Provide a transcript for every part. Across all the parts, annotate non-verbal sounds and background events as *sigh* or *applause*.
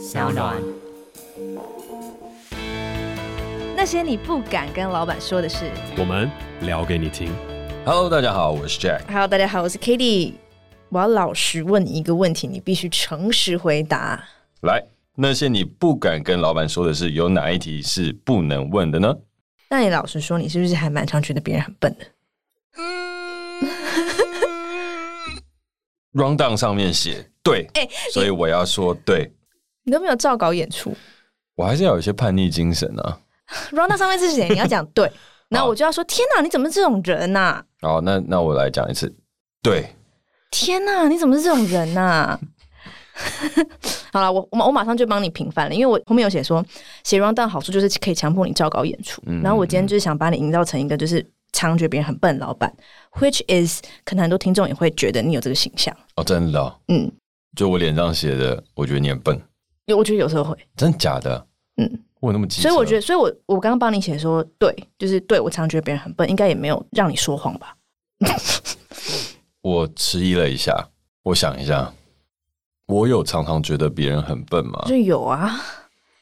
小暖。那些你不敢跟老板说的事，我们聊给你听。Hello，大家好，我是 Jack。Hello，大家好，我是 Kitty。我要老实问你一个问题，你必须诚实回答。来，那些你不敢跟老板说的事，有哪一题是不能问的呢？那你老实说，你是不是还蛮常觉得别人很笨的？嗯，*laughs* rundown 上面写对，欸，*laughs* 所以我要说对。你都没有照稿演出，我还是要有一些叛逆精神啊。*laughs* rundown 上面是谁？你要讲对，*laughs* 然后我就要说天哪，你怎么是这种人呐，啊？好，那那我来讲一次，对。天哪，你怎么是这种人呐，啊？*laughs* 好了，我我我马上就帮你平反了，因为我后面有写说写 rundown 好处就是可以强迫你照稿演出，嗯，然后我今天就是想把你营造成一个就是常觉得别人很笨的老板，which is 可能很多听众也会觉得你有这个形象。哦，真的，哦，嗯，就我脸上写的，我觉得你很笨，有我觉得有时候会，真的假的？嗯。我那么急，所以我觉得，所以我我刚刚帮你写说，对，就是对我常常觉得别人很笨，应该也没有让你说谎吧？*laughs* 我迟疑了一下，我想一下，我有常常觉得别人很笨吗？就有啊，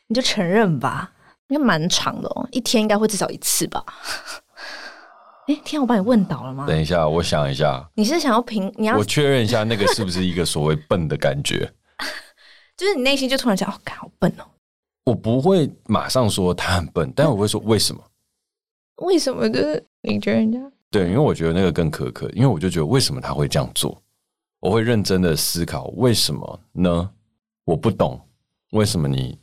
你就承认吧，应该蛮长的哦，一天应该会至少一次吧？哎、欸，天，我把你问倒了吗？等一下，我想一下，你是想要评？你要我确认一下，那个是不是一个所谓笨的感觉？就是你内心就突然想，哦，干好笨哦。我不会马上说他很笨，但我会说为什么？*laughs* 为什么？就是你觉得人家对，因为我觉得那个更苛刻，因为我就觉得为什么他会这样做？我会认真的思考为什么呢？我不懂为什么你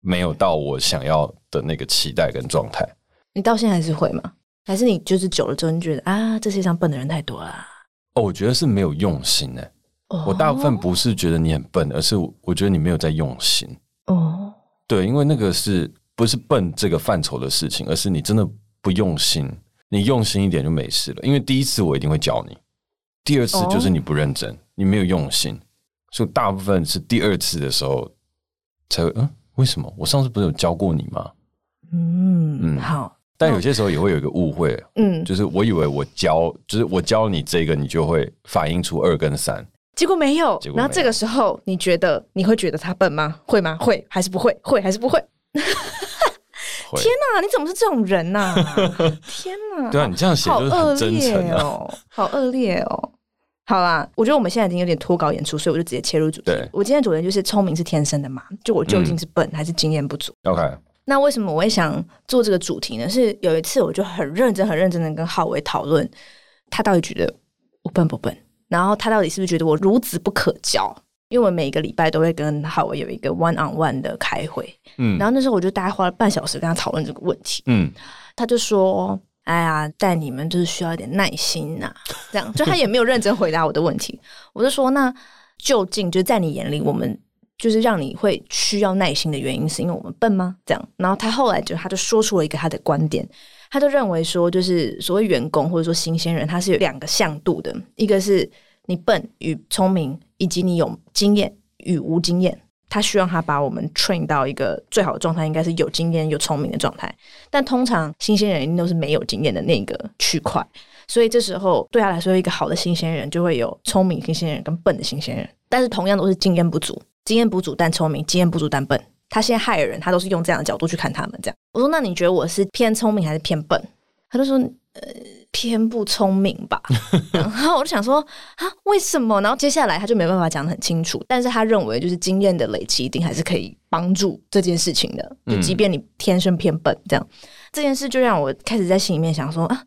没有到我想要的那个期待跟状态。你到现在还是会吗？还是你就是久了之后你觉得啊，这世界上笨的人太多了？哦，我觉得是没有用心呢。哦，我大部分不是觉得你很笨，而是我觉得你没有在用心。哦。对，因为那个是不是笨这个范畴的事情，而是你真的不用心，你用心一点就没事了。因为第一次我一定会教你，第二次就是你不认真，哦、你没有用心，所以大部分是第二次的时候才会嗯，为什么？我上次不是有教过你吗？嗯嗯，好。但有些时候也会有一个误会，嗯，就是我以为我教，就是我教你这个，你就会反映出二跟三。结果没有，然后这个时候你觉得你会觉得他笨吗？会吗？会还是不会？会还是不会？*laughs* 天哪，你怎么是这种人呐、啊？*laughs* 天哪！对啊，你这样写就是很真诚哦，好恶劣哦。好啦，我觉得我们现在已经有点脱稿演出，所以我就直接切入主题。我今天主题就是聪明是天生的嘛？就我究竟是笨、嗯、还是经验不足？OK。那为什么我会想做这个主题呢？是有一次我就很认真、很认真的跟浩伟讨论，他到底觉得我笨不笨？然后他到底是不是觉得我孺子不可教？因为我每一个礼拜都会跟浩伟有一个 one on one 的开会，嗯，然后那时候我就大概花了半小时跟他讨论这个问题，嗯，他就说：“哎呀，带你们就是需要一点耐心呐、啊，这样。”就他也没有认真回答我的问题。我就说：“那究竟就是在你眼里，我们就是让你会需要耐心的原因，是因为我们笨吗？”这样。然后他后来就他就说出了一个他的观点。他就认为说，就是所谓员工或者说新鲜人，他是有两个向度的，一个是你笨与聪明，以及你有经验与无经验。他希望他把我们 train 到一个最好的状态，应该是有经验又聪明的状态。但通常新鲜人一定都是没有经验的那个区块，所以这时候对他来说，一个好的新鲜人就会有聪明新鲜人跟笨的新鲜人，但是同样都是经验不足，经验不足但聪明，经验不足但笨。他现在害人，他都是用这样的角度去看他们。这样，我说：“那你觉得我是偏聪明还是偏笨？”他就说：“呃，偏不聪明吧。*laughs* ”然后我就想说：“啊，为什么？”然后接下来他就没办法讲得很清楚，但是他认为就是经验的累积一定还是可以帮助这件事情的。就即便你天生偏笨，这样、嗯、这件事就让我开始在心里面想说：“啊，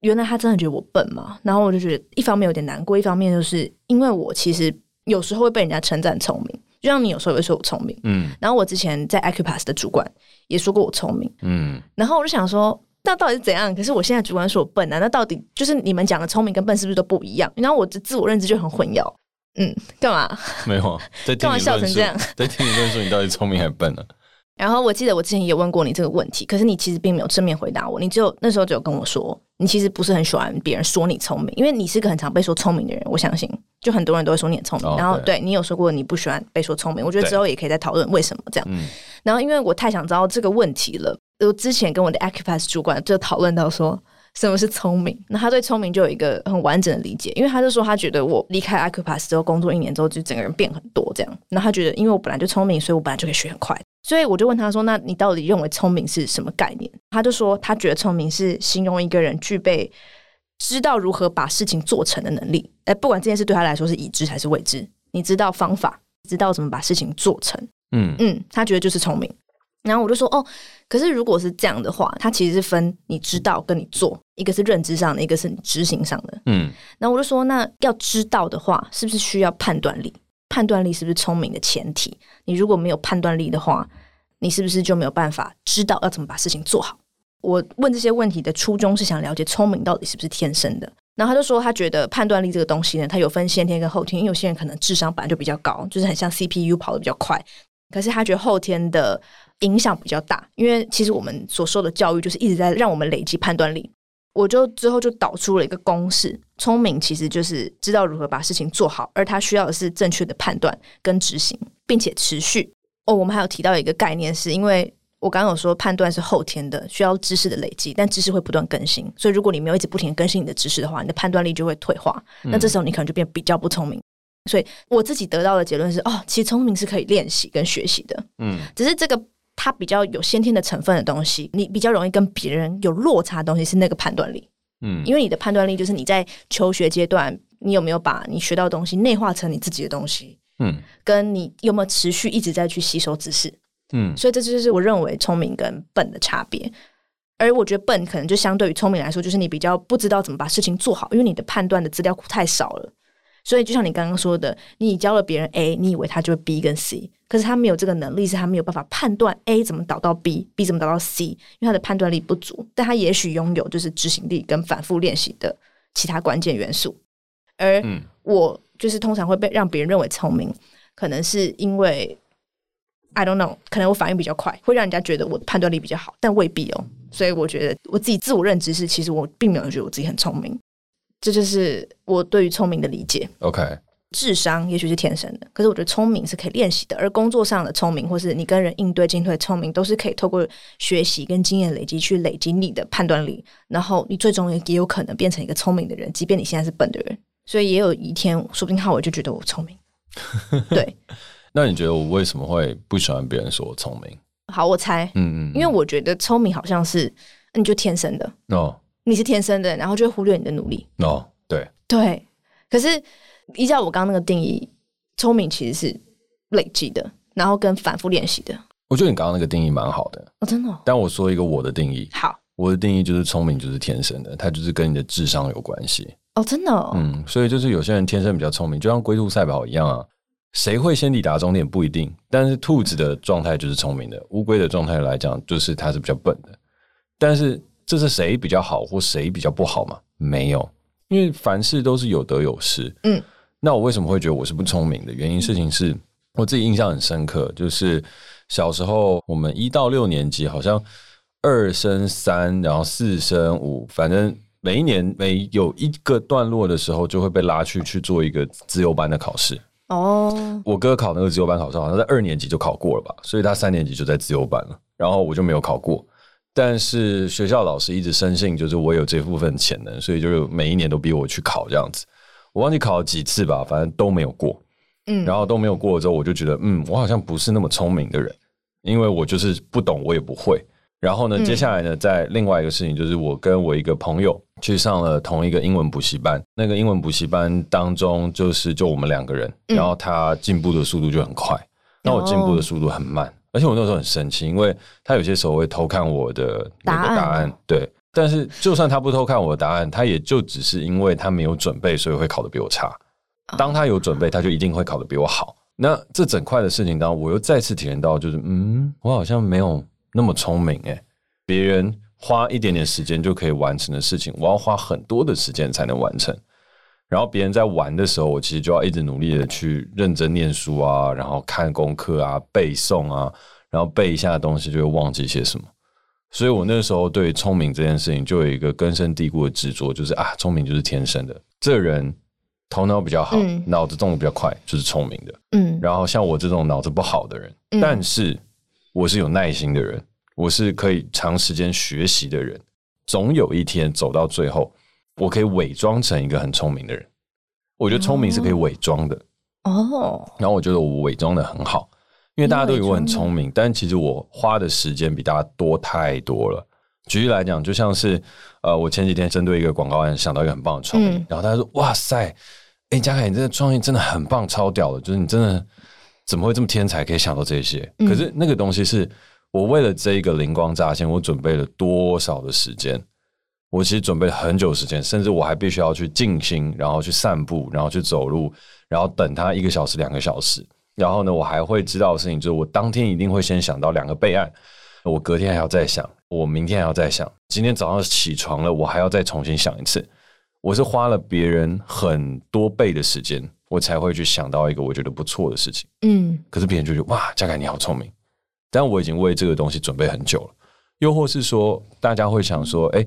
原来他真的觉得我笨嘛？”然后我就觉得一方面有点难过，一方面就是因为我其实有时候会被人家称赞聪明。就像你有时候也会说我聪明，嗯，然后我之前在 Acupass 的主管也说过我聪明，嗯，然后我就想说，那到底是怎样？可是我现在主管说我笨啊，那到底就是你们讲的聪明跟笨是不是都不一样？然后我的自我认知就很混淆，嗯，干嘛？没有，干嘛笑成这样？在听你论述，你到底聪明还是笨呢？然后我记得我之前也问过你这个问题，可是你其实并没有正面回答我，你只有那时候只有跟我说，你其实不是很喜欢别人说你聪明，因为你是个很常被说聪明的人，我相信，就很多人都会说你很聪明。哦、然后对，你有说过你不喜欢被说聪明，我觉得之后也可以再讨论为什么这样。然后因为我太想知道这个问题了，我之前跟我的 Acupass 主管就讨论到说，什么是聪明。那他对聪明就有一个很完整的理解，因为他就说他觉得我离开 Acupass 之后工作一年之后，就整个人变很多这样。那他觉得，因为我本来就聪明，所以我本来就可以学很快。所以我就问他说：“那你到底认为聪明是什么概念？”他就说他觉得聪明是形容一个人具备知道如何把事情做成的能力。哎，不管这件事对他来说是已知还是未知，你知道方法，知道怎么把事情做成。嗯嗯，他觉得就是聪明。然后我就说：“哦，可是如果是这样的话，他其实是分你知道跟你做，一个是认知上的，一个是你执行上的。”嗯，然后我就说：“那要知道的话，是不是需要判断力？”判断力是不是聪明的前提？你如果没有判断力的话，你是不是就没有办法知道要怎么把事情做好？我问这些问题的初衷是想了解聪明到底是不是天生的。然后他就说，他觉得判断力这个东西呢，它有分先天跟后天。因为有些人可能智商本来就比较高，就是很像 CPU 跑得比较快，可是他觉得后天的影响比较大。因为其实我们所受的教育就是一直在让我们累积判断力。我就之后就导出了一个公式：聪明其实就是知道如何把事情做好，而他需要的是正确的判断跟执行，并且持续。哦，我们还有提到一个概念是，是因为我刚刚有说判断是后天的，需要知识的累积，但知识会不断更新，所以如果你没有一直不停更新你的知识的话，你的判断力就会退化。那这时候你可能就变比较不聪明。嗯。所以我自己得到的结论是，哦，其实聪明是可以练习跟学习的。嗯，只是这个。它比较有先天的成分的东西，你比较容易跟别人有落差的东西是那个判断力，嗯，因为你的判断力就是你在求学阶段，你有没有把你学到的东西内化成你自己的东西，嗯，跟你有没有持续一直在去吸收知识，嗯，所以这就是我认为聪明跟笨的差别。而我觉得笨可能就相对于聪明来说，就是你比较不知道怎么把事情做好，因为你的判断的资料库太少了。所以就像你刚刚说的，你教了别人 A，你以为他就会 B 跟 C。可是他没有这个能力，是他没有办法判断 A 怎么导到 B，B 怎么导到 C，因为他的判断力不足。但他也许拥有就是执行力跟反复练习的其他关键元素。而我就是通常会被让别人认为聪明，可能是因为 I don't know，可能我反应比较快，会让人家觉得我的判断力比较好，但未必哦。所以我觉得我自己自我认知是，其实我并没有觉得我自己很聪明。这就是我对于聪明的理解。OK。智商也许是天生的，可是我觉得聪明是可以练习的。而工作上的聪明，或是你跟人应对进退聪明，都是可以透过学习跟经验累积去累积你的判断力。然后你最终也有可能变成一个聪明的人，即便你现在是笨的人。所以也有一天，说不定浩伟就觉得我聪明。*laughs* 对。那你觉得我为什么会不喜欢别人说我聪明？好，我猜，嗯嗯，因为我觉得聪明好像是你就天生的哦，你是天生的，然后就会忽略你的努力哦，对对，可是。依照我刚刚那个定义，聪明其实是累积的，然后跟反复练习的。我觉得你刚刚那个定义蛮好的哦，真的哦。但我说一个我的定义，好，我的定义就是聪明就是天生的，它就是跟你的智商有关系哦，真的哦。嗯，所以就是有些人天生比较聪明，就像龟兔赛跑一样啊，谁会先抵达终点不一定，但是兔子的状态就是聪明的，乌龟的状态来讲就是它是比较笨的。但是这是谁比较好或谁比较不好吗？没有，因为凡事都是有得有失。嗯。那我为什么会觉得我是不聪明的？原因事情是我自己印象很深刻，就是小时候我们一到六年级好像二升三，然后四升五，反正每一年每有一个段落的时候，就会被拉去去做一个自由班的考试。哦，我哥考那个自由班考试，好像在二年级就考过了吧，所以他三年级就在自由班了，然后我就没有考过。但是学校老师一直深信，就是我有这部分潜能，所以就是每一年都逼我去考这样子。我忘记考了几次吧，反正都没有过。嗯，然后都没有过了之后，我就觉得，嗯，我好像不是那么聪明的人，因为我就是不懂，我也不会。然后呢，嗯、接下来呢，在另外一个事情，就是我跟我一个朋友去上了同一个英文补习班。那个英文补习班当中，就是就我们两个人，然后他进步的速度就很快，那、嗯、我进步的速度很慢。哦、而且我那时候很生气，因为他有些时候会偷看我的那个答案，答案对。但是，就算他不偷看我的答案，他也就只是因为他没有准备，所以会考得比我差。当他有准备，他就一定会考得比我好。那这整块的事情当中，我又再次体验到，就是嗯，我好像没有那么聪明诶。别人花一点点时间就可以完成的事情，我要花很多的时间才能完成。然后别人在玩的时候，我其实就要一直努力的去认真念书啊，然后看功课啊，背诵啊，然后背一下的东西就会忘记些什么。所以我那时候对聪明这件事情就有一个根深蒂固的执着，就是啊，聪明就是天生的。这人头脑比较好，嗯、脑子动得比较快，就是聪明的。嗯，然后像我这种脑子不好的人，嗯、但是我是有耐心的人，我是可以长时间学习的人。总有一天走到最后，我可以伪装成一个很聪明的人。我觉得聪明是可以伪装的哦。然后我觉得我伪装的很好，因为大家都以为我很聪明，但其实我花的时间比大家多太多了。举例来讲，就像是呃，我前几天针对一个广告案想到一个很棒的创意，嗯、然后他说：“哇塞，哎，嘉凯，你这个创意真的很棒，超屌的，就是你真的怎么会这么天才，可以想到这些？嗯、可是那个东西是我为了这一个灵光乍现，我准备了多少的时间？我其实准备了很久时间，甚至我还必须要去静心，然后去散步，然后去走路，然后等他一个小时、两个小时。然后呢，我还会知道的事情就是，我当天一定会先想到两个备案，我隔天还要再想。”我明天还要再想，今天早上起床了，我还要再重新想一次。我是花了别人很多倍的时间，我才会去想到一个我觉得不错的事情。嗯，可是别人就觉得哇，嘉凯你好聪明，但我已经为这个东西准备很久了。又或是说，大家会想说，哎，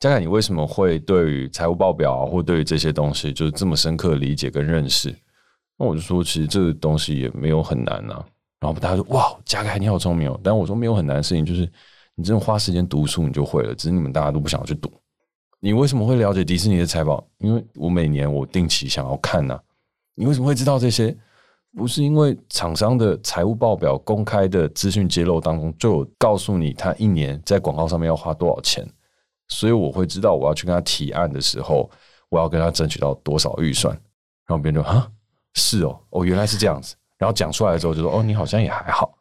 嘉凯你为什么会对于财务报表，或对于这些东西就是这么深刻理解跟认识？那我就说，其实这个东西也没有很难啊。然后大家说哇，嘉凯你好聪明哦。但我说没有很难的事情，就是。你真的花时间读书，你就会了。只是你们大家都不想要去读。你为什么会了解迪士尼的财报？因为我每年我定期想要看呐、你为什么会知道这些？不是因为厂商的财务报表公开的资讯揭露当中就有告诉你他一年在广告上面要花多少钱，所以我会知道我要去跟他提案的时候，我要跟他争取到多少预算。然后别人就啊，是哦，哦原来是这样子。然后讲出来之后就说哦，你好像也还好。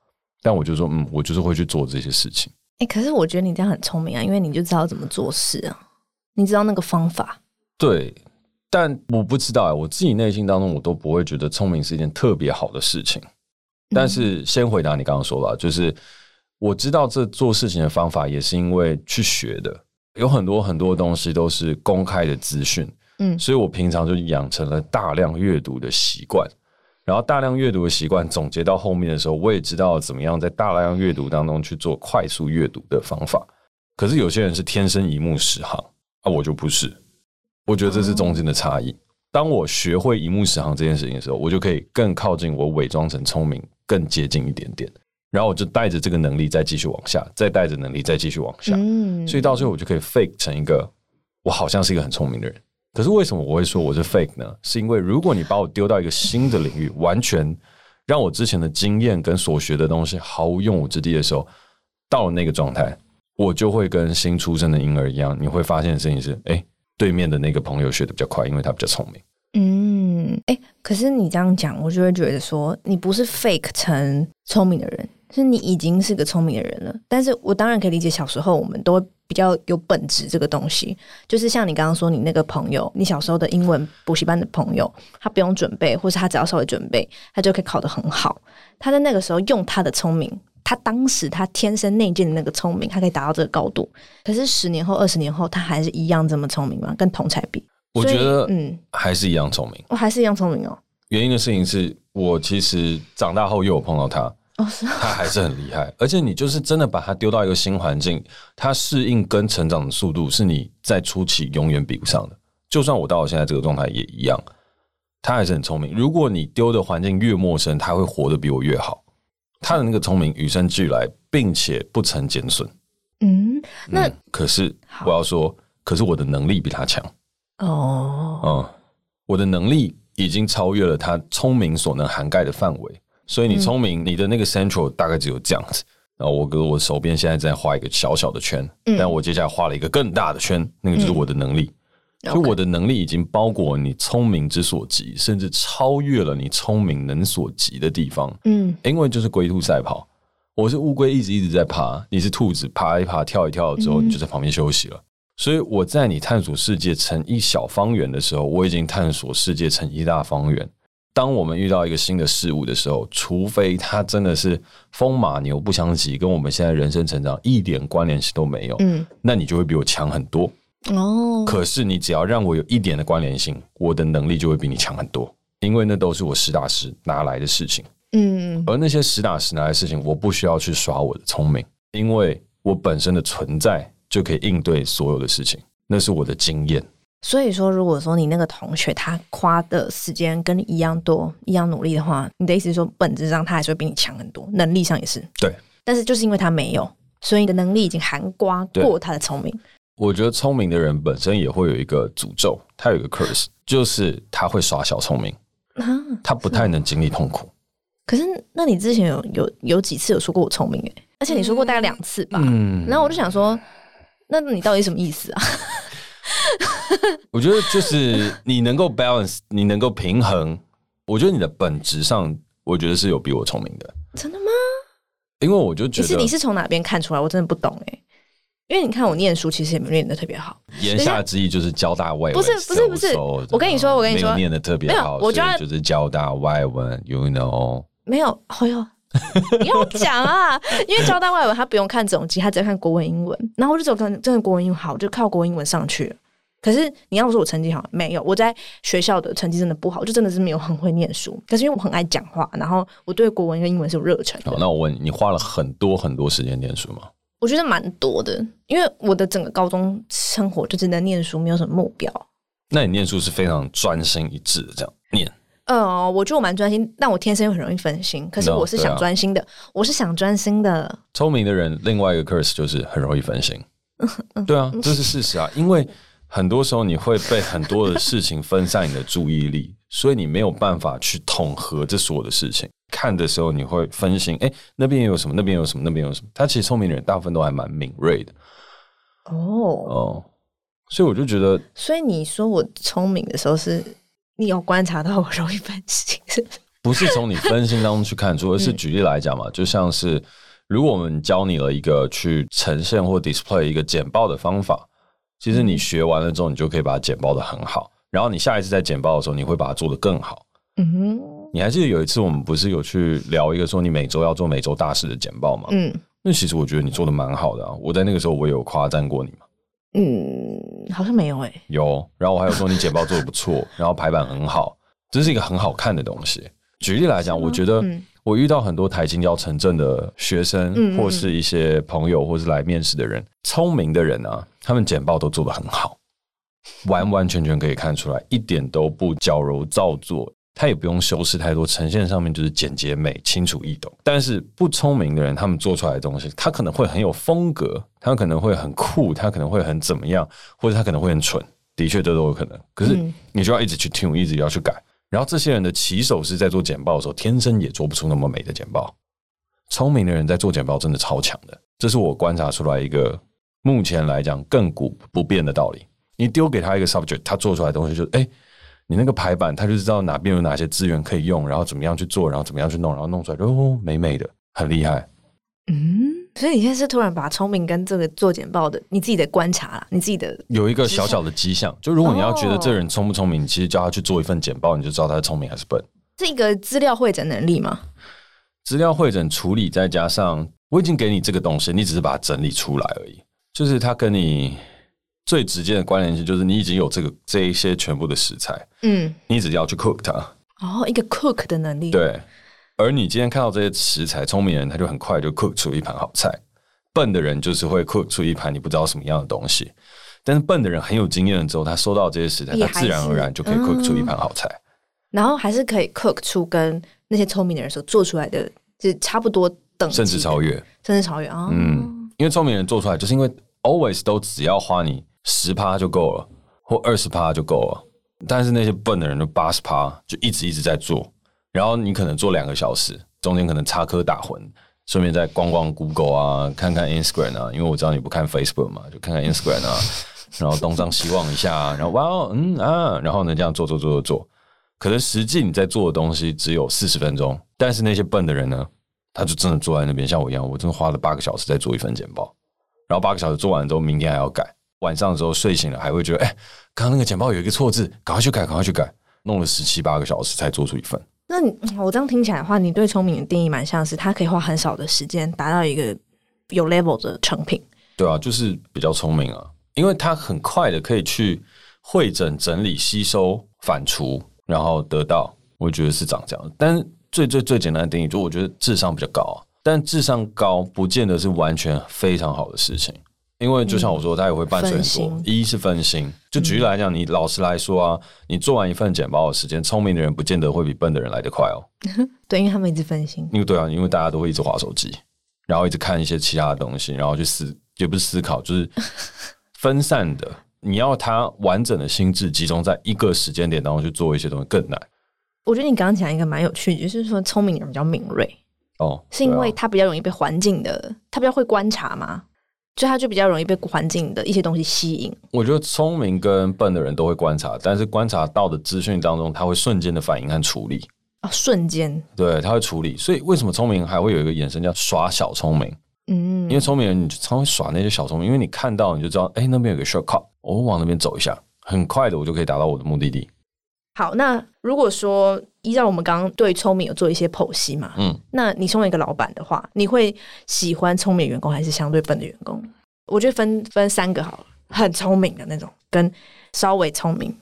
但我就说嗯，我就是会去做这些事情。哎、欸，可是我觉得你这样很聪明啊，因为你就知道怎么做事啊，你知道那个方法。对，但我不知道哎、欸，我自己内心当中我都不会觉得聪明是一件特别好的事情。但是先回答你刚刚说的，就是我知道这做事情的方法也是因为去学的，有很多很多东西都是公开的资讯，嗯，所以我平常就养成了大量阅读的习惯。然后大量阅读的习惯总结到后面的时候，我也知道怎么样在大量阅读当中去做快速阅读的方法。可是有些人是天生一目十行啊，我就不是。我觉得这是中间的差异。当我学会一目十行这件事情的时候，我就可以更靠近我伪装成聪明，更接近一点点。然后我就带着这个能力再继续往下，再带着能力再继续往下。嗯所以到最后我就可以 fake 成一个我好像是一个很聪明的人。可是为什么我会说我是 fake 呢？是因为如果你把我丢到一个新的领域，完全让我之前的经验跟所学的东西毫无用武之地的时候，到了那个状态，我就会跟新出生的婴儿一样。你会发现的事情是，哎，对面的那个朋友学的比较快，因为他比较聪明。嗯，哎，可是你这样讲，我就会觉得说，你不是 fake 成聪明的人，是你已经是个聪明的人了。但是我当然可以理解，小时候我们都。比较有本质这个东西，就是像你刚刚说，你那个朋友，你小时候的英文补习班的朋友，他不用准备，或是他只要稍微准备，他就可以考得很好。他在那个时候用他的聪明，他当时他天生内建的那个聪明，他可以达到这个高度。可是十年后、二十年后，他还是一样这么聪明吗？跟同才比，我觉得嗯，还是一样聪明。我还是一样聪明哦。原因的事情是我其实长大后又有碰到他。哦，他还是很厉害，而且你就是真的把他丢到一个新环境，他适应跟成长的速度是你在初期永远比不上的。就算我到了现在这个状态也一样，他还是很聪明。如果你丢的环境越陌生，他会活得比我越好。他的那个聪明与生俱来，并且不曾减损。嗯，那、嗯、可是我要说，可是我的能力比他强。哦，嗯，我的能力已经超越了他聪明所能涵盖的范围。所以你聪明，你的那个 central 大概只有这样子。然后我哥，我手边现在在画一个小小的圈，但我接下来画了一个更大的圈，那个就是我的能力。所以我的能力已经包裹你聪明之所及，甚至超越了你聪明能所及的地方。嗯，因为就是龟兔赛跑，我是乌龟，一直一直在爬，你是兔子，爬一爬，跳一跳之后，你就在旁边休息了。所以我在你探索世界成一小方圆的时候，我已经探索世界成一大方圆。当我们遇到一个新的事物的时候，除非它真的是风马牛不相及，跟我们现在人生成长一点关联性都没有，嗯，那你就会比我强很多哦。可是你只要让我有一点的关联性，我的能力就会比你强很多，因为那都是我实打实拿来的事情，嗯。而那些实打实拿来的事情，我不需要去耍我的聪明，因为我本身的存在就可以应对所有的事情，那是我的经验。所以说，如果说你那个同学他花的时间跟你一样多，一样努力的话，你的意思是说，本质上他还是会比你强很多，能力上也是。对。但是就是因为他没有，所以你的能力已经含刮过他的聪明。我觉得聪明的人本身也会有一个诅咒，他有一个 curse，就是他会耍小聪明，啊、他不太能经历痛苦。可是，那你之前有有有几次有说过我聪明诶，而且你说过大概两次吧？嗯，然后我就想说，那你到底什么意思啊？*laughs* *laughs* 我觉得就是你能够 balance，你能够平衡。我觉得你的本质上，我觉得是有比我聪明的。真的吗？因为我就觉得，其实你是从哪边看出来？我真的不懂哎。因为你看我念书，其实也没念的特别好。言下之意就是交大外文，不是不是不是。我跟你说，我跟你说，念的特别好，我觉得就是交大外文，you know？没有，哎呦，*laughs* 你要讲啊！因为交大外文他不用看总级，他只要看国文、英文。然后我就走，可能真的国文、英文好，我就靠国文、英文上去了。可是你要说我成绩好，没有，我在学校的成绩真的不好，就真的是没有很会念书。可是因为我很爱讲话，然后我对国文跟英文是有热忱的。那我问你，你花了很多很多时间念书吗？我觉得蛮多的，因为我的整个高中生活就真的念书，没有什么目标。那你念书是非常专心一致的这样念？呃，我觉得我蛮专心，但我天生又很容易分心。可是我是想专心的，no, 啊、我是想专心的。聪明的人另外一个 curse 就是很容易分心。对啊，这是事实啊，因为很多时候你会被很多的事情分散你的注意力，所以你没有办法去统合这所有的事情。看的时候你会分心，哎，那边有什么？那边有什么？那边有什么？他其实聪明的人大部分都还蛮敏锐的。哦哦，所以我就觉得，所以你说我聪明的时候，是你有观察到我容易分心，是不是？*laughs* 不是从你分心当中去看出，而是举例来讲嘛，就像是如果我们教你了一个去呈现或 display 一个简报的方法，其实你学完了之后，你就可以把它简报的很好，然后你下一次在简报的时候，你会把它做得更好。嗯哼。你还记得有一次我们不是有去聊一个说你每周要做每周大事的简报吗？嗯，那其实我觉得你做的蛮好的啊。我在那个时候我也有夸赞过你吗？嗯，好像没有诶、欸。有，然后我还有说你简报做的不错，*laughs* 然后排版很好，这是一个很好看的东西。举例来讲，我觉得我遇到很多台清交城镇的学生，或是一些朋友，或是来面试的人，聪明的人啊，他们简报都做的很好，完完全全可以看出来，一点都不矫揉造作。他也不用修饰太多，呈现上面就是简洁美、清楚易懂。但是不聪明的人，他们做出来的东西，他可能会很有风格，他可能会很酷，他可能会很怎么样，或者他可能会很蠢。的确，这都有可能。可是你就要一直去听，一直要去改。然后这些人的起手是在做简报的时候，天生也做不出那么美的简报。聪明的人在做简报真的超强的，这是我观察出来一个目前来讲亘古不变的道理。你丢给他一个 subject，他做出来的东西就是哎。你那个排版，他就知道哪边有哪些资源可以用，然后怎么样去做，然后怎么样去弄，然后弄出来就哦，美美的，很厉害。嗯，所以你现在是突然把聪明跟这个做简报的你自己的观察啦，你自己的有一个小小的迹象，就如果你要觉得这人聪不聪明，你其实叫他去做一份简报，你就知道他是聪明还是笨。是一个资料会诊能力吗？资料会诊处理，再加上我已经给你这个东西，你只是把它整理出来而已，就是他跟你。最直接的关联性就是你已经有这个这一些全部的食材，嗯，你只要去 cook 它。哦，一个 cook 的能力。对，而你今天看到这些食材，聪明人他就很快就 cook 出一盘好菜，笨的人就是会 cook 出一盘你不知道什么样的东西。但是笨的人很有经验了之后，他收到这些食材，他自然而然就可以 cook 出一盘好菜，嗯。然后还是可以 cook 出跟那些聪明的人所做出来的就是差不多等，甚至超越，甚至超越啊。嗯，因为聪明人做出来，就是因为 always 都只要花你。十趴就够了，或二十趴就够了。但是那些笨的人，就八十趴就一直一直在做。然后你可能做两个小时，中间可能插科打诨，顺便再逛逛 Google 啊，看看 Instagram 啊。因为我知道你不看 Facebook 嘛，就看看 Instagram 啊。然后东张西望一下，然后哇哦，嗯啊，然后呢这样做做做做做。可能实际你在做的东西只有四十分钟，但是那些笨的人呢，他就真的坐在那边，像我一样，我真的花了八个小时在做一份简报。然后八个小时做完之后，明天还要改。晚上的时候睡醒了，还会觉得，哎、欸，刚刚那个简报有一个错字，赶快去改，赶快去改，弄了十七八个小时才做出一份。那你我这样听起来的话，你对聪明的定义蛮像是，他可以花很少的时间达到一个有 level 的成品。对啊，就是比较聪明啊，因为他很快的可以去会诊、整理、吸收、反刍，然后得到。我觉得是长这样。但是最最最简单的定义，就我觉得智商比较高啊，但智商高不见得是完全非常好的事情。因为就像我说，他也会伴随很多。一是分心，就举例来讲，你老实来说啊，你做完一份简报的时间，聪明的人不见得会比笨的人来得快哦。*laughs* 对，因为他们一直分心。因为对啊，因为大家都会一直划手机，然后一直看一些其他的东西，然后去思，也不是思考，就是 *laughs* 分散的，你要他完整的心智集中在一个时间点当中去做一些东西更难。我觉得你刚刚讲一个蛮有趣的，就是说聪明人比较敏锐哦，是因为他比较容易被环境的，他比较会观察嘛，所以他就比较容易被环境的一些东西吸引。我觉得聪明跟笨的人都会观察，但是观察到的资讯当中，他会瞬间的反应和处理。哦，瞬间，对，他会处理。所以为什么聪明还会有一个眼神叫耍小聪明？嗯，因为聪明人你就常会耍那些小聪明，因为你看到你就知道，哎，那边有个 shortcut，我往那边走一下，很快的我就可以达到我的目的地。好，那如果说依照我们刚刚对聪明有做一些剖析嘛，嗯，那你身为一个老板的话，你会喜欢聪明员工还是相对笨的员工？我觉得分分三个好了，很聪明的那种，跟稍微聪明，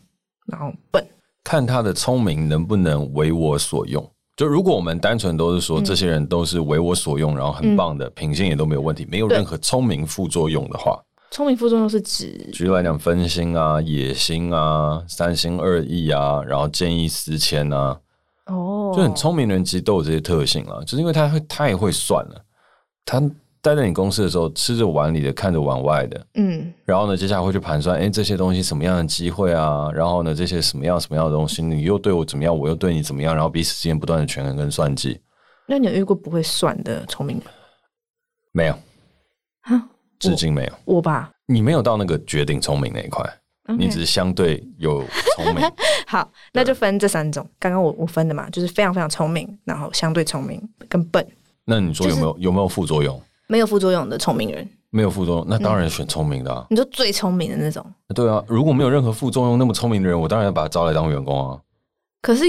然后笨。看他的聪明能不能为我所用。就如果我们单纯都是说这些人都是为我所用，嗯、然后很棒的品性也都没有问题，没有任何聪明副作用的话。聪明副作用是指，举例来讲，分心啊、野心啊、三心二意啊，然后见异思迁啊，哦，就很聪明的人其实都有这些特性啊，就是因为他会太会算了，他待在你公司的时候，吃着碗里的，看着碗外的，嗯，然后呢，接下来会去盘算，哎，这些东西什么样的机会啊，然后呢，这些什么样什么样的东西，你又对我怎么样，我又对你怎么样，然后彼此之间不断的权衡跟算计。那你有遇过不会算的聪明人？没有。哈至今没有我吧？你没有到那个绝顶聪明那一块.你只是相对有聪明。*laughs* 好，那就分这三种。刚刚我我分的嘛，就是非常非常聪明，然后相对聪明跟笨。那你说有没有、就是、有没有副作用？没有副作用的聪明人，没有副作用，那当然选聪明的、啊嗯。你说最聪明的那种？对啊，如果没有任何副作用，那么聪明的人，我当然要把他招来当员工啊。可是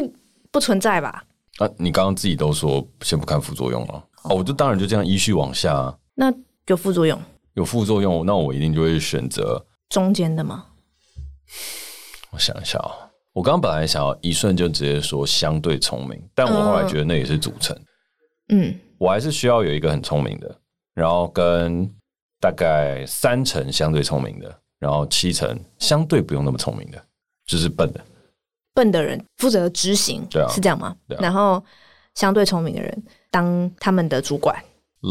不存在吧？啊，你刚刚自己都说先不看副作用了，哦，我就当然就这样依序往下、啊。那有副作用？有副作用，那我一定就会选择中间的吗？我想一下啊、喔，我刚刚本来想要一瞬就直接说相对聪明，但我后来觉得那也是组成。嗯，我还是需要有一个很聪明的，然后跟大概三成相对聪明的，然后七成相对不用那么聪明的，就是笨的。笨的人负责执行，对啊，是这样吗？然后相对聪明的人当他们的主管。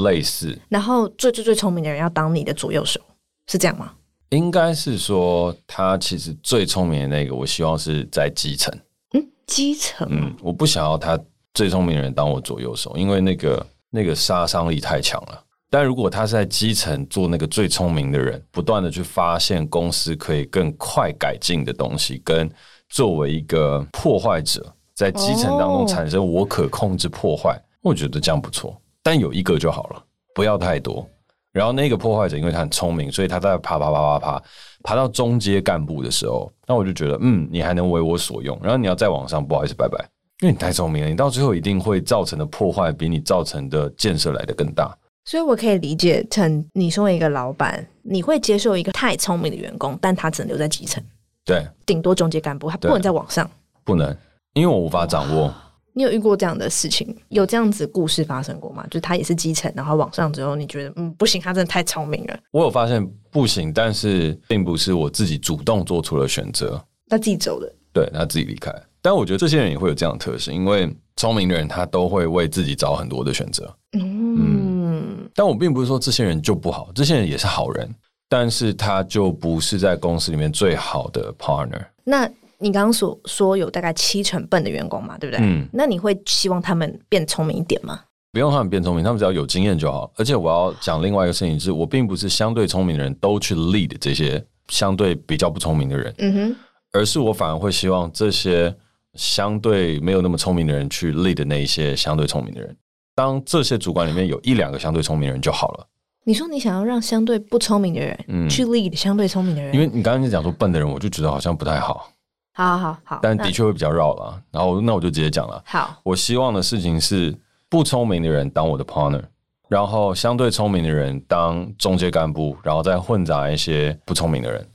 类似，然后最最最聪明的人要当你的左右手，是这样吗？应该是说，他其实最聪明的那个，我希望是在基层。嗯，基层。嗯，我不想要他最聪明的人当我左右手，因为那个那个杀伤力太强了。但如果他是在基层做那个最聪明的人，不断的去发现公司可以更快改进的东西，跟作为一个破坏者，在基层当中产生我可控制破坏，哦，我觉得这样不错。但有一个就好了，不要太多。然后那个破坏者，因为他很聪明，所以他在爬爬爬爬爬，爬到中阶干部的时候，那我就觉得，嗯，你还能为我所用。然后你要再往上，不好意思，拜拜，因为你太聪明了，你到最后一定会造成的破坏比你造成的建设来得更大。所以我可以理解成，你身为一个老板，你会接受一个太聪明的员工，但他只能留在基层，对，顶多中阶干部，他不能再往上，不能，因为我无法掌握。你有遇过这样的事情？有这样子故事发生过吗？就他也是基层，然后往上之后，你觉得嗯不行，他真的太聪明了。我有发现不行，但是并不是我自己主动做出了选择，他自己走的，对，他自己离开。但我觉得这些人也会有这样的特性，因为聪明的人他都会为自己找很多的选择。嗯，嗯，但我并不是说这些人就不好，这些人也是好人，但是他就不是在公司里面最好的 partner。那。你刚刚所说有大概七成笨的员工嘛，对不对？嗯，那你会希望他们变聪明一点吗？不用他们变聪明，他们只要有经验就好。而且我要讲另外一个事情是，我并不是相对聪明的人都去 lead 这些相对比较不聪明的人，嗯哼，而是我反而会希望这些相对没有那么聪明的人去 lead 那一些相对聪明的人。当这些主管里面有一两个相对聪明的人就好了。你说你想要让相对不聪明的人，嗯，去 lead 相对聪明的人，因为你刚刚就讲说笨的人，我就觉得好像不太好。好好好，但的确会比较绕了。然后那我就直接讲了。好，我希望的事情是不聪明的人当我的 partner，然后相对聪明的人当中介干部，然后再混杂一些不聪明的人。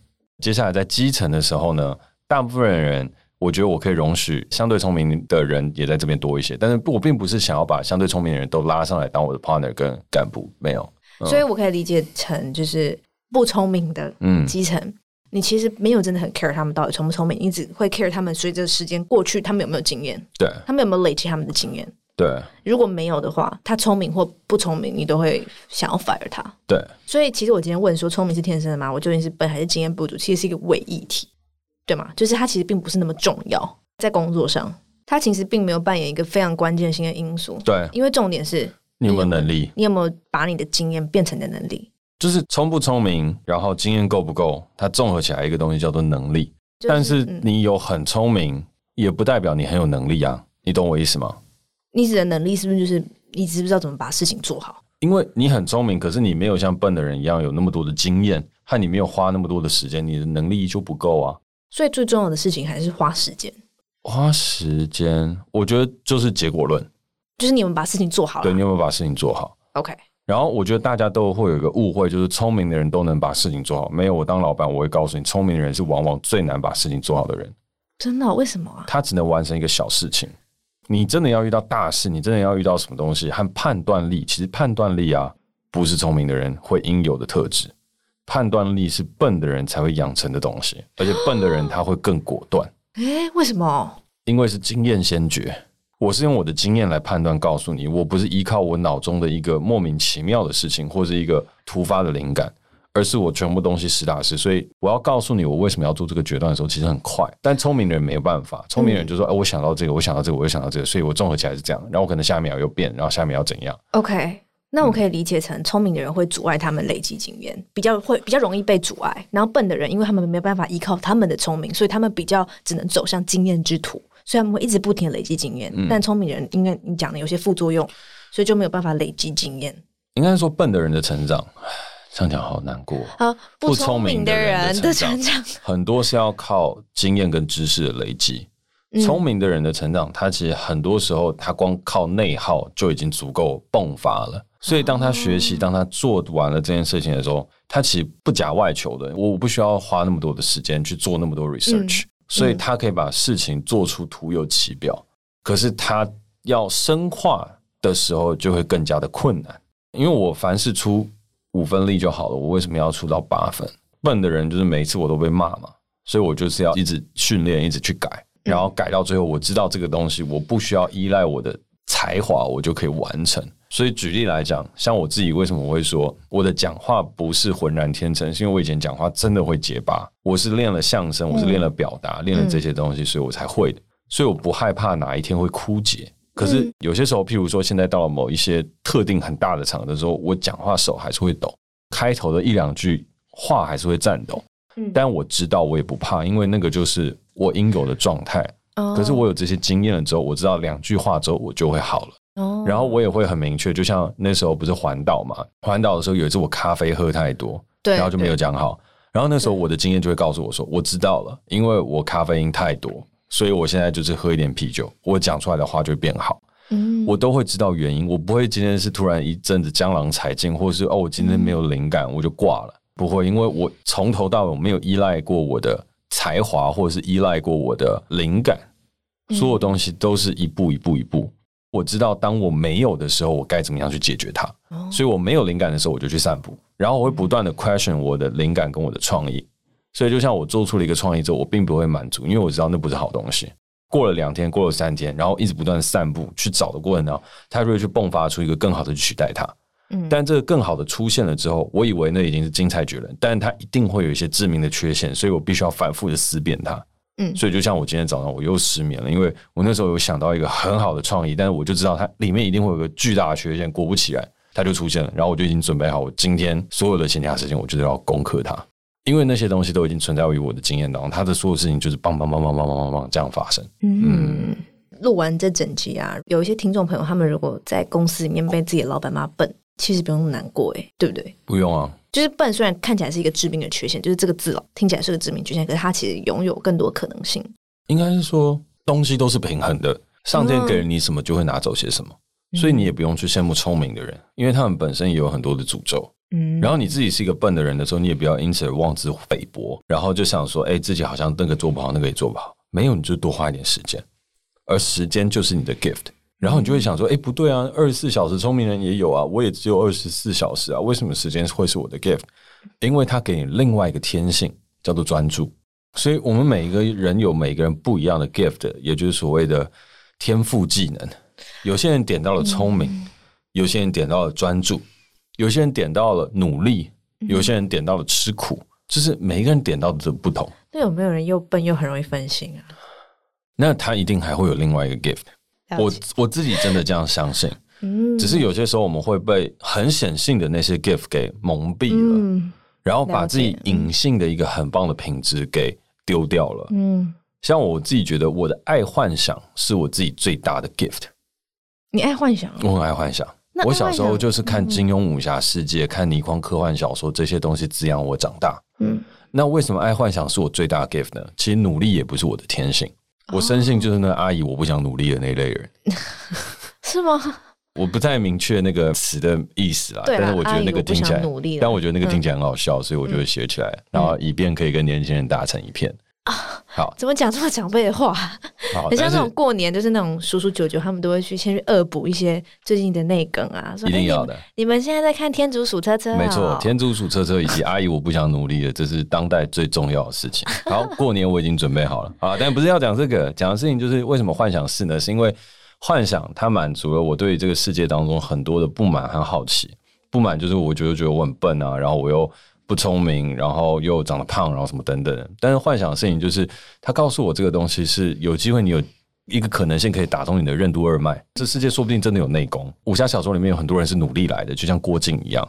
接下来在基层的时候呢，大部分的人我觉得我可以容许相对聪明的人也在这边多一些，但是我并不是想要把相对聪明的人都拉上来当我的 partner 跟干部，没有。嗯、所以我可以理解成就是不聪明的嗯基层。嗯你其实没有真的很 care 他们到底聪不聪明，你只会 care 他们随着时间过去，他们有没有经验？对，他们有没有累积他们的经验？对，如果没有的话，他聪明或不聪明，你都会想要 fire 他。对，所以其实我今天问说，聪明是天生的吗？我究竟是笨还是经验不足？其实是一个伪议题，对吗？就是他其实并不是那么重要，在工作上，他其实并没有扮演一个非常关键性的因素。对，因为重点是你有没有能力，你有没有把你的经验变成你的能力？就是聪不聪明，然后经验够不够，它综合起来一个东西叫做能力。就是、但是你有很聪明、嗯，也不代表你很有能力啊。你懂我意思吗？你指的能力是不是就是你知不知道怎么把事情做好？因为你很聪明，可是你没有像笨的人一样有那么多的经验，和你没有花那么多的时间，你的能力就不够啊。所以最重要的事情还是花时间。花时间，我觉得就是结果论，就是你们把事情做好了。对，你有没有把事情做好？OK。然后我觉得大家都会有一个误会，就是聪明的人都能把事情做好。没有，我当老板，我会告诉你，聪明的人是往往最难把事情做好的人。真的？为什么啊？他只能完成一个小事情。你真的要遇到大事，你真的要遇到什么东西？和判断力，其实判断力啊，不是聪明的人会应有的特质。判断力是笨的人才会养成的东西，而且笨的人他会更果断。*gasps* 哎，为什么？因为是经验先决。我是用我的经验来判断，告诉你，我不是依靠我脑中的一个莫名其妙的事情，或是一个突发的灵感，而是我全部东西实打实。所以我要告诉你，我为什么要做这个决断的时候，其实很快。但聪明的人没有办法，聪明人就说：“哎、嗯，我想到这个，我想到这个，我又想到这个，所以我综合起来是这样。然后我可能下一秒又变，然后下一秒要怎样？”OK，那我可以理解成，聪明的人会阻碍他们累积经验，比较会比较容易被阻碍。然后笨的人，因为他们没有办法依靠他们的聪明，所以他们比较只能走向经验之途。所以他们会一直不停的累积经验，嗯，但聪明人应该你讲的有些副作用，所以就没有办法累积经验。应该说笨的人的成长，这样讲好难过啊！不聪明的人的成长很多是要靠经验跟知识的累积，聪明的人的成长，他其实很多时候他光靠内耗就已经足够迸发了。所以当他学习，当他做完了这件事情的时候，他其实不假外求的，我不需要花那么多的时间去做那么多 research。所以他可以把事情做出徒有其表，嗯，可是他要深化的时候就会更加的困难。因为我凡事出五分力就好了，我为什么要出到八分？笨的人就是每一次我都被骂嘛，所以我就是要一直训练，一直去改，然后改到最后，我知道这个东西我不需要依赖我的才华，我就可以完成。所以举例来讲，像我自己为什么会说我的讲话不是浑然天成，是因为我以前讲话真的会结巴。我是练了相声，我是练了表达，练、嗯、了这些东西，所以我才会的。所以我不害怕哪一天会枯竭。可是有些时候，譬如说现在到了某一些特定很大的场合的时候，我讲话手还是会抖，开头的一两句话还是会颤抖。但我知道我也不怕，因为那个就是我应有的状态。可是我有这些经验了之后，我知道两句话之后我就会好了。然后我也会很明确，就像那时候不是环岛嘛？环岛的时候有一次我咖啡喝太多，对，然后就没有讲好。然后那时候我的经验就会告诉我说，我知道了，因为我咖啡因太多，所以我现在就是喝一点啤酒，我讲出来的话就会变好。嗯，我都会知道原因，我不会今天是突然一阵子江郎才尽，或者是哦，我今天没有灵感我就挂了，不会，因为我从头到尾没有依赖过我的才华，或者是依赖过我的灵感，所有东西都是一步一步一步。我知道，当我没有的时候，我该怎么样去解决它。Oh. 所以我没有灵感的时候，我就去散步，然后我会不断的 question 我的灵感跟我的创意。所以就像我做出了一个创意之后，我并不会满足，因为我知道那不是好东西。过了两天，过了三天，然后一直不断散步去找的过程当中，它就会去迸发出一个更好的去取代它。嗯，但这个更好的出现了之后，我以为那已经是精彩绝伦，但它一定会有一些致命的缺陷，所以我必须要反复的思辨它。嗯，所以就像我今天早上我又失眠了，因为我那时候有想到一个很好的创意，但是我就知道它里面一定会有个巨大的缺陷，果不其然，它就出现了。然后我就已经准备好，我今天所有的闲暇时间，我就是要攻克它，因为那些东西都已经存在于我的经验当中，它的所有事情就是梆梆梆梆梆梆梆这样发生。嗯，录完这整集啊，有一些听众朋友，他们如果在公司里面被自己的老板骂笨，其实不用那么难过，哎，对不对？不用啊。就是笨，虽然看起来是一个致命的缺陷，就是这个字哦，听起来是个致命缺陷，可是它其实拥有更多可能性。应该是说，东西都是平衡的，上天给了你什么，就会拿走些什么，所以你也不用去羡慕聪明的人，因为他们本身也有很多的诅咒。嗯，然后你自己是一个笨的人的时候，你也不要因此而妄自菲薄，然后就想说，哎，自己好像那个做不好，那个也做不好，没有，你就多花一点时间，而时间就是你的 gift。然后你就会想说，哎，不对啊，二十四小时聪明人也有啊，我也只有二十四小时啊，为什么时间会是我的 gift？因为他给你另外一个天性，叫做专注。所以，我们每一个人有每个人不一样的 gift，也就是所谓的天赋技能。有些人点到了聪明，嗯、有些人点到了专注，有些人点到了努力，有些人点到了吃苦，嗯、就是每一个人点到的都不同。那有没有人又笨又很容易分心啊？那他一定还会有另外一个 gift。我我自己真的这样相信。嗯，*laughs* 只是有些时候我们会被很显性的那些 gift 给蒙蔽了，嗯、然后把自己隐性的一个很棒的品质给丢掉了。嗯，像我自己觉得我的爱幻想是我自己最大的 gift。你爱幻想？我很爱幻想。我小时候就是看金庸武侠世界，嗯、看倪匡科幻小说这些东西滋养我长大。嗯，那为什么爱幻想是我最大的 gift 呢？其实努力也不是我的天性，哦、我深信就是那个阿姨我不想努力的那一类人。*laughs* 是吗？我不太明确那个词的意思啦，但是我觉得那个听起来，但我觉得那个听起来很好笑，所以我就会写起来，然后以便可以跟年轻人打成一片。啊，好，怎么讲这么长辈的话？好，*laughs* 很像那种过年，就是那种叔叔舅舅，他们都会去先去恶补一些最近的内梗啊。一定要的。你们现在在看《天竺鼠车车》？没错，《天竺鼠车车》以及《阿姨我不想努力了》，这是当代最重要的事情。*laughs* 好，过年我已经准备好了啊，但不是要讲这个，讲的事情就是为什么幻想是呢？是因为。幻想，它满足了我对这个世界当中很多的不满和好奇。不满就是我觉得觉得我很笨啊，然后我又不聪明，然后又长得胖，然后什么等等。但是幻想的事情就是，它告诉我这个东西是有机会，你有一个可能性可以打通你的任督二脉。这世界说不定真的有内功。武侠小说里面有很多人是努力来的，就像郭靖一样。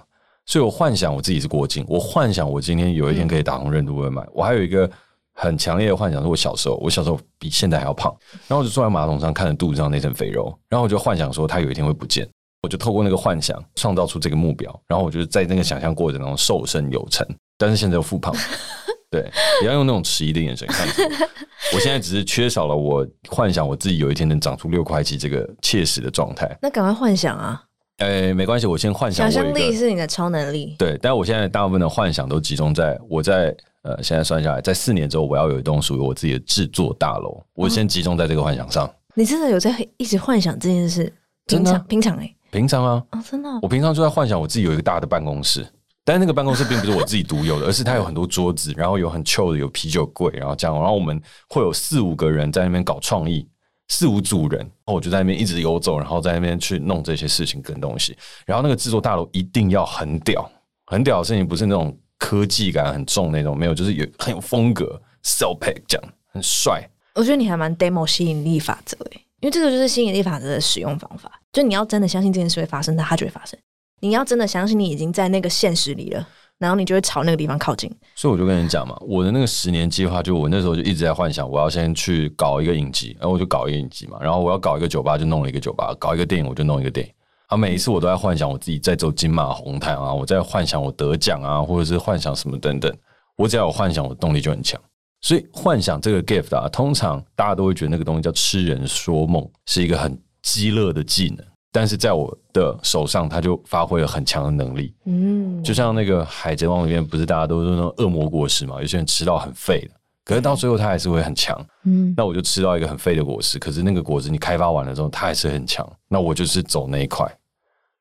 所以我幻想我自己是郭靖，我幻想我今天有一天可以打通任督二脉。我还有一个。很强烈的幻想是我小时候，我小时候比现在还要胖，然后我就坐在马桶上看着肚子上那层肥肉，然后我就幻想说他有一天会不见，我就透过那个幻想创造出这个目标，然后我就在那个想象过程当中瘦身有成，但是现在又复胖，*laughs* 对，不要用那种迟疑的眼神看着我，我现在只是缺少了我幻想我自己有一天能长出六块肌这个切实的状态。那赶快幻想啊！哎、欸，没关系，我先幻想。想象力是你的超能力。对，但我现在大部分的幻想都集中在我在。呃，现在算下来，在四年之后，我要有一栋属于我自己的制作大楼。我先集中在这个幻想上。哦、你真的有在一直幻想这件事？平常，平常哎，平常啊，哦，真的、哦。我平常就在幻想我自己有一个大的办公室，但是那个办公室并不是我自己独有的，而是它有很多桌子，然后有很 chill 的有啤酒柜，然后这样，然后我们会有四五个人在那边搞创意，四五组人，然后我就在那边一直游走，然后在那边去弄这些事情跟东西。然后那个制作大楼一定要很屌，很屌的事情，不是那种。科技感很重那种，没有，就是有很有风格，sell Pack 这样很帅。我觉得你还蛮 demo 吸引力法则诶，因为这个就是吸引力法则的使用方法。就你要真的相信这件事会发生，那它就会发生。你要真的相信你已经在那个现实里了，然后你就会朝那个地方靠近。所以我就跟你讲嘛，我的那个十年计划，就我那时候就一直在幻想，我要先去搞一个影集，然后我就搞一个影集嘛，然后我要搞一个酒吧，就弄了一个酒吧，搞一个电影，我就弄一个电影。啊，每一次我都在幻想我自己在走金马红毯啊，我在幻想我得奖啊，或者是幻想什么等等。我只要有幻想，我的动力就很强。所以幻想这个 gift 啊，通常大家都会觉得那个东西叫痴人说梦，是一个很鸡肋的技能。但是在我的手上，他就发挥了很强的能力。嗯，就像那个海贼王里面，不是大家都是那种恶魔果实嘛？有些人吃到很废的，可是到最后他还是会很强。嗯，那我就吃到一个很废的果实，可是那个果实你开发完了之后，它还是很强。那我就是走那一块。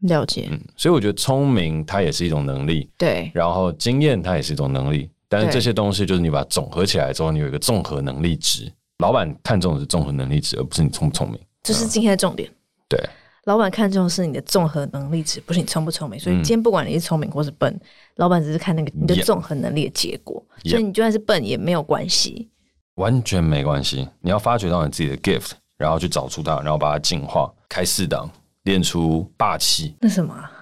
了解，嗯，所以我觉得聪明它也是一种能力，对，然后经验它也是一种能力，但是这些东西就是你把它总合起来之后，你有一个综合能力值。老板看重的是综合能力值，而不是你聪不聪明，这是今天的重点。对，老板看重的是你的综合能力值，不是你聪不聪明。所以今天不管你是聪明或是笨，嗯、老板只是看那个你的综合能力的结果。所以你就算是笨也没有关系，完全没关系。你要发掘到你自己的 gift，然后去找出它，然后把它进化，开四档。练出霸气，那什么、啊？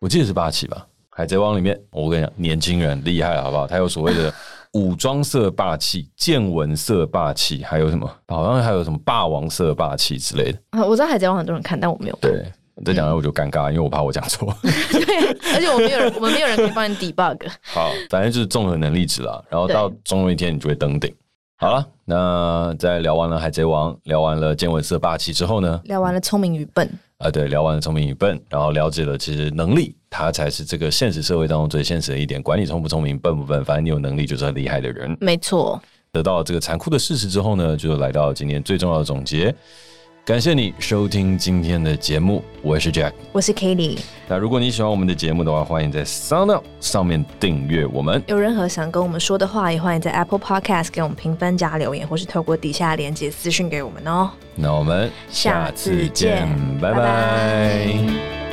我记得是霸气吧？海贼王里面，我跟你讲，年轻人厉害了，好不好？他有所谓的武装色霸气、见闻色霸气，还有什么？好像还有什么霸王色霸气之类的。啊，我知道海贼王很多人看，但我没有看。对，再讲了我就尴尬，因为我怕我讲错。*laughs* 对，而且我没有人，*laughs* 我们没有人可以帮你 debug。好，反正就是综合能力值啦。然后到总有一天，你就会登顶。好了，那在聊完了海贼王，聊完了见闻色霸气之后呢？聊完了聪明与笨。啊，对，聊完了聪明与笨，然后了解了其实能力，它才是这个现实社会当中最现实的一点。管你聪不聪明，笨不笨，反正你有能力就是很厉害的人。没错。得到这个残酷的事实之后呢，就来到今天最重要的总结。感谢你收听今天的节目，我是 Jack，我是 Katie。那如果你喜欢我们的节目的话，欢迎在 SoundOn 上面订阅我们。有任何想跟我们说的话，也欢迎在 Apple Podcast 给我们评分加留言，或是透过底下连接私讯给我们哦。那我们下次见，次见拜拜。拜拜。